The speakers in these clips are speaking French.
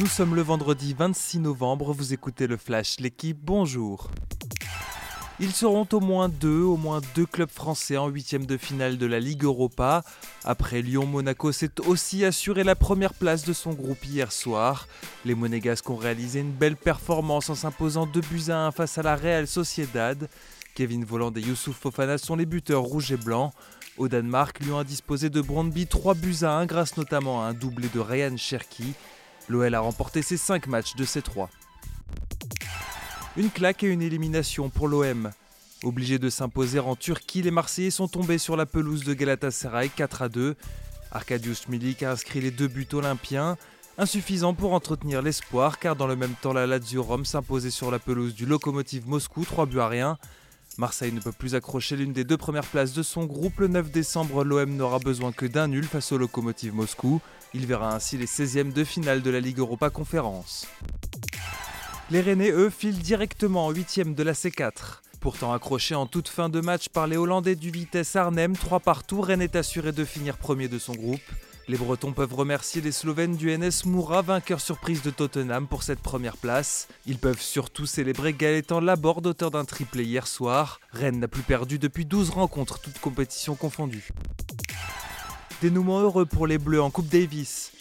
Nous sommes le vendredi 26 novembre, vous écoutez le Flash, l'équipe, bonjour. Ils seront au moins deux, au moins deux clubs français en huitième de finale de la Ligue Europa. Après Lyon, Monaco s'est aussi assuré la première place de son groupe hier soir. Les Monégasques ont réalisé une belle performance en s'imposant 2 buts à 1 face à la Real Sociedad. Kevin Voland et Youssouf Fofana sont les buteurs rouges et blancs. Au Danemark, Lyon a disposé de Brandby 3 buts à 1 grâce notamment à un doublé de Ryan Cherki. L'OL a remporté ses 5 matchs de ces 3. Une claque et une élimination pour l'OM. Obligés de s'imposer en Turquie, les Marseillais sont tombés sur la pelouse de Galatasaray 4 à 2. Arkadiusz Milik a inscrit les deux buts olympiens, insuffisant pour entretenir l'espoir car dans le même temps la Lazio Rome s'imposait sur la pelouse du Lokomotiv Moscou 3 buts à rien. Marseille ne peut plus accrocher l'une des deux premières places de son groupe. Le 9 décembre, l'OM n'aura besoin que d'un nul face au Lokomotiv Moscou. Il verra ainsi les 16e de finale de la Ligue Europa Conférence. Les Rennais, eux, filent directement en 8e de la C4. Pourtant accroché en toute fin de match par les Hollandais du Vitesse Arnhem, 3 partout, Rennes est assuré de finir premier de son groupe. Les Bretons peuvent remercier les Slovènes du NS Moura, vainqueur surprise de Tottenham pour cette première place. Ils peuvent surtout célébrer Gaëtan Laborde, auteur d'un triplé hier soir. Rennes n'a plus perdu depuis 12 rencontres, toutes compétitions confondues. Dénouement heureux pour les Bleus en Coupe Davis.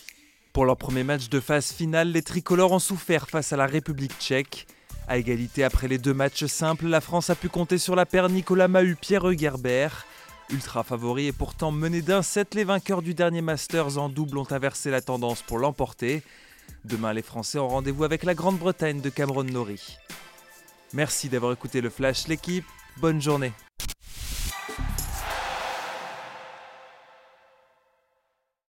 Pour leur premier match de phase finale, les tricolores ont souffert face à la République tchèque. À égalité après les deux matchs simples, la France a pu compter sur la paire Nicolas Mahut-Pierre Gerbert. Ultra favori et pourtant mené d'un set, les vainqueurs du dernier Masters en double ont inversé la tendance pour l'emporter. Demain, les Français ont rendez-vous avec la Grande-Bretagne de Cameron Norrie. Merci d'avoir écouté le Flash, l'équipe. Bonne journée.